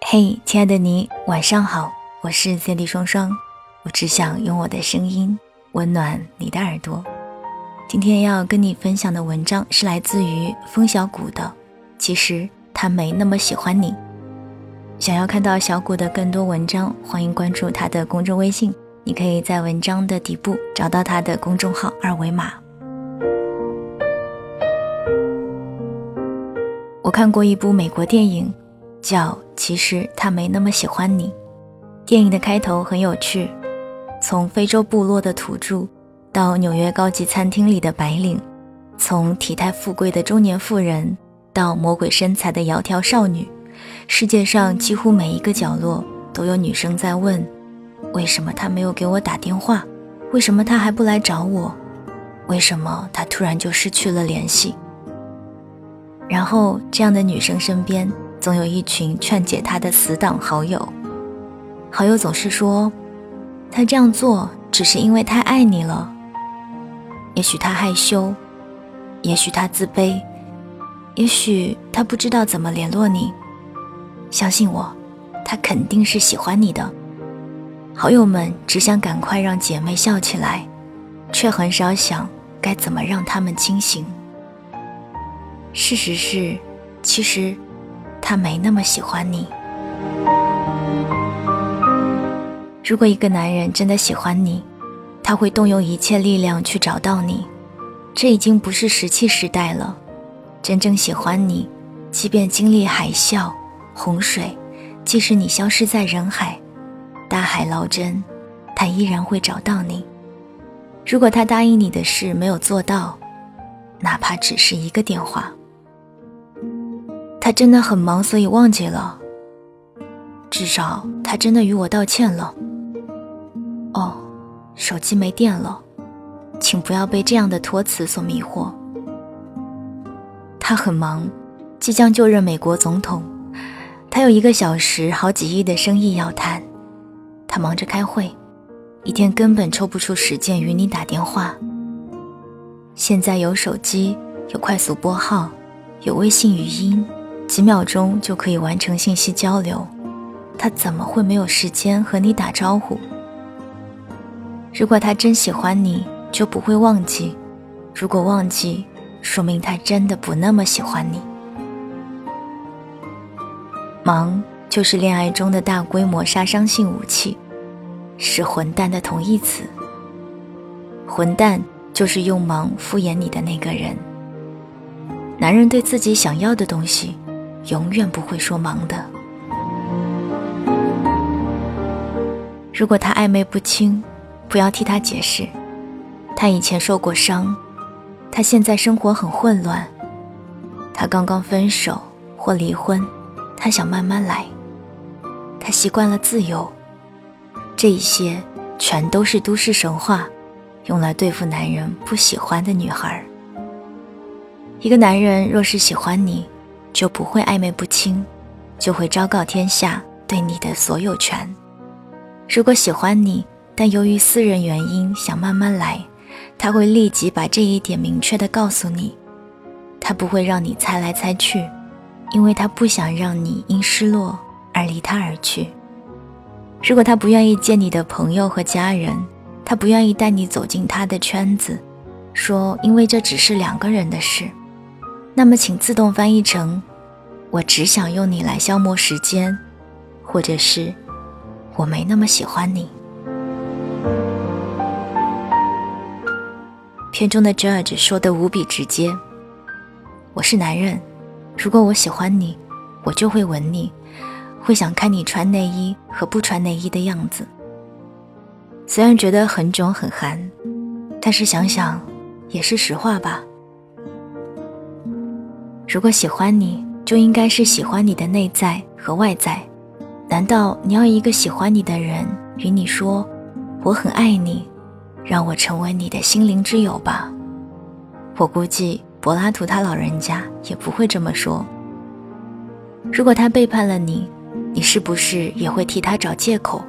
嘿，亲爱的你，晚上好，我是 c d 双双，我只想用我的声音温暖你的耳朵。今天要跟你分享的文章是来自于风小谷的，其实他没那么喜欢你。想要看到小谷的更多文章，欢迎关注他的公众微信，你可以在文章的底部找到他的公众号二维码。看过一部美国电影。叫其实他没那么喜欢你。电影的开头很有趣，从非洲部落的土著，到纽约高级餐厅里的白领，从体态富贵的中年妇人，到魔鬼身材的窈窕少女，世界上几乎每一个角落都有女生在问：为什么他没有给我打电话？为什么他还不来找我？为什么他突然就失去了联系？然后这样的女生身边。总有一群劝解她的死党好友，好友总是说，她这样做只是因为太爱你了。也许她害羞，也许她自卑，也许她不知道怎么联络你。相信我，她肯定是喜欢你的。好友们只想赶快让姐妹笑起来，却很少想该怎么让她们清醒。事实是，其实。他没那么喜欢你。如果一个男人真的喜欢你，他会动用一切力量去找到你。这已经不是石器时代了。真正喜欢你，即便经历海啸、洪水，即使你消失在人海，大海捞针，他依然会找到你。如果他答应你的事没有做到，哪怕只是一个电话。他真的很忙，所以忘记了。至少他真的与我道歉了。哦，手机没电了，请不要被这样的托词所迷惑。他很忙，即将就任美国总统，他有一个小时好几亿的生意要谈，他忙着开会，一天根本抽不出时间与你打电话。现在有手机，有快速拨号，有微信语音。几秒钟就可以完成信息交流，他怎么会没有时间和你打招呼？如果他真喜欢你，就不会忘记；如果忘记，说明他真的不那么喜欢你。忙就是恋爱中的大规模杀伤性武器，是混蛋的同义词。混蛋就是用忙敷衍你的那个人。男人对自己想要的东西。永远不会说忙的。如果他暧昧不清，不要替他解释。他以前受过伤，他现在生活很混乱。他刚刚分手或离婚，他想慢慢来。他习惯了自由，这一些全都是都市神话，用来对付男人不喜欢的女孩。一个男人若是喜欢你，就不会暧昧不清，就会昭告天下对你的所有权。如果喜欢你，但由于私人原因想慢慢来，他会立即把这一点明确的告诉你。他不会让你猜来猜去，因为他不想让你因失落而离他而去。如果他不愿意见你的朋友和家人，他不愿意带你走进他的圈子，说因为这只是两个人的事。那么，请自动翻译成：“我只想用你来消磨时间，或者是我没那么喜欢你。”片中的 Judge 说的无比直接：“我是男人，如果我喜欢你，我就会吻你，会想看你穿内衣和不穿内衣的样子。”虽然觉得很囧很寒，但是想想也是实话吧。如果喜欢你，就应该是喜欢你的内在和外在。难道你要一个喜欢你的人与你说“我很爱你”，让我成为你的心灵之友吧？我估计柏拉图他老人家也不会这么说。如果他背叛了你，你是不是也会替他找借口？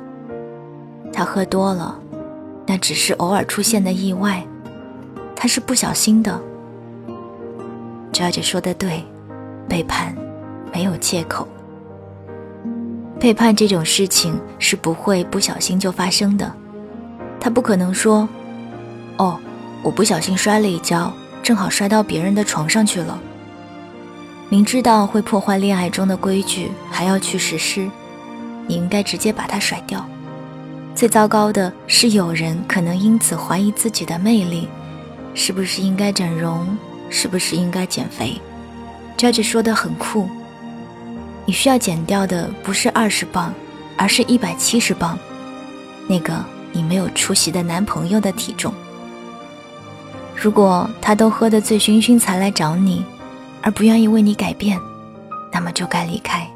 他喝多了，那只是偶尔出现的意外，他是不小心的。，Judge 说的对，背叛没有借口。背叛这种事情是不会不小心就发生的，他不可能说：“哦，我不小心摔了一跤，正好摔到别人的床上去了。”明知道会破坏恋爱中的规矩，还要去实施，你应该直接把它甩掉。最糟糕的是，有人可能因此怀疑自己的魅力，是不是应该整容，是不是应该减肥？Judge 说的很酷。你需要减掉的不是二十磅，而是一百七十磅，那个你没有出息的男朋友的体重。如果他都喝得醉醺醺才来找你，而不愿意为你改变，那么就该离开，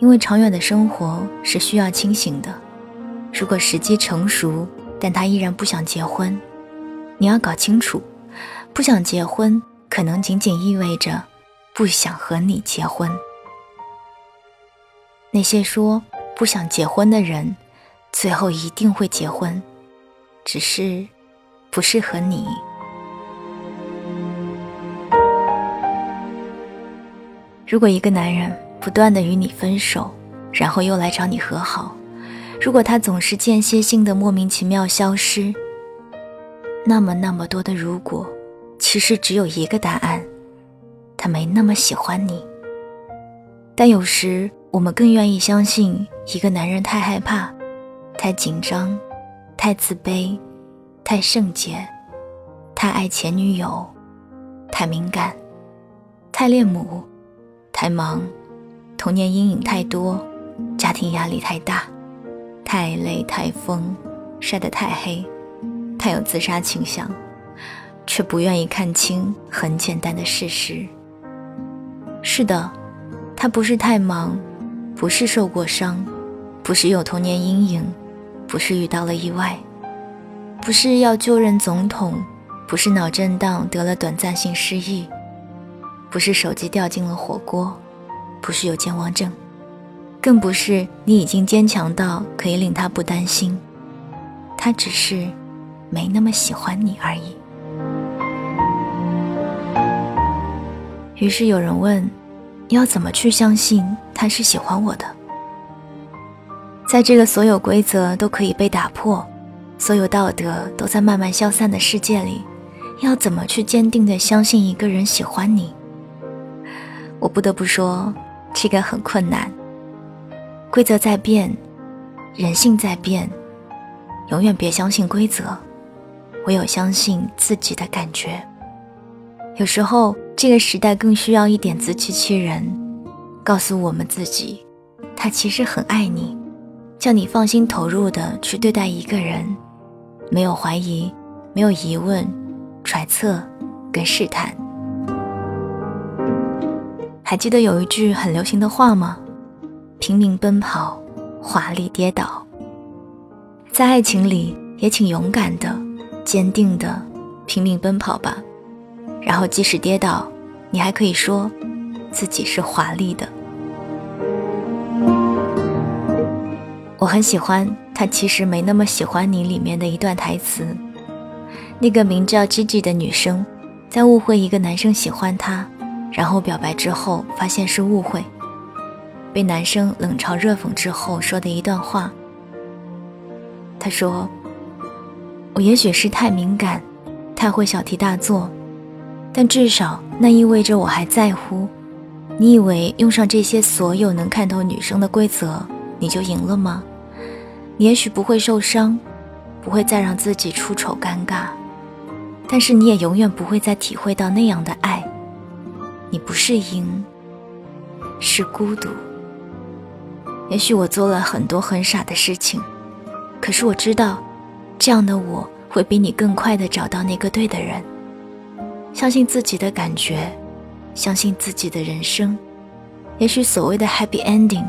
因为长远的生活是需要清醒的。如果时机成熟，但他依然不想结婚，你要搞清楚，不想结婚可能仅仅意味着不想和你结婚。那些说不想结婚的人，最后一定会结婚，只是不适合你。如果一个男人不断的与你分手，然后又来找你和好，如果他总是间歇性的莫名其妙消失，那么那么多的如果，其实只有一个答案：他没那么喜欢你。但有时。我们更愿意相信一个男人太害怕、太紧张、太自卑、太圣洁、太爱前女友、太敏感、太恋母、太忙、童年阴影太多、家庭压力太大、太累、太疯、晒得太黑、太有自杀倾向，却不愿意看清很简单的事实。是的，他不是太忙。不是受过伤，不是有童年阴影，不是遇到了意外，不是要就任总统，不是脑震荡得了短暂性失忆，不是手机掉进了火锅，不是有健忘症，更不是你已经坚强到可以令他不担心，他只是没那么喜欢你而已。于是有人问。要怎么去相信他是喜欢我的？在这个所有规则都可以被打破，所有道德都在慢慢消散的世界里，要怎么去坚定的相信一个人喜欢你？我不得不说，这个很困难。规则在变，人性在变，永远别相信规则，唯有相信自己的感觉。有时候。这个时代更需要一点自欺欺人，告诉我们自己，他其实很爱你，叫你放心投入的去对待一个人，没有怀疑，没有疑问，揣测跟试探。还记得有一句很流行的话吗？拼命奔跑，华丽跌倒。在爱情里，也请勇敢的、坚定的拼命奔跑吧。然后，即使跌倒，你还可以说自己是华丽的。我很喜欢他其实没那么喜欢你里面的一段台词。那个名叫 Gigi 的女生，在误会一个男生喜欢她，然后表白之后发现是误会，被男生冷嘲热讽之后说的一段话。他说：“我也许是太敏感，太会小题大做。”但至少那意味着我还在乎。你以为用上这些所有能看透女生的规则，你就赢了吗？你也许不会受伤，不会再让自己出丑尴尬，但是你也永远不会再体会到那样的爱。你不是赢，是孤独。也许我做了很多很傻的事情，可是我知道，这样的我会比你更快的找到那个对的人。相信自己的感觉，相信自己的人生。也许所谓的 happy ending，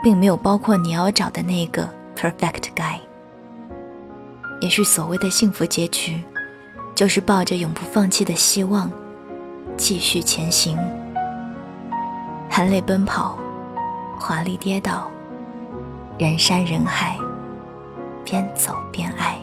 并没有包括你要找的那个 perfect guy。也许所谓的幸福结局，就是抱着永不放弃的希望，继续前行。含泪奔跑，华丽跌倒，人山人海，边走边爱。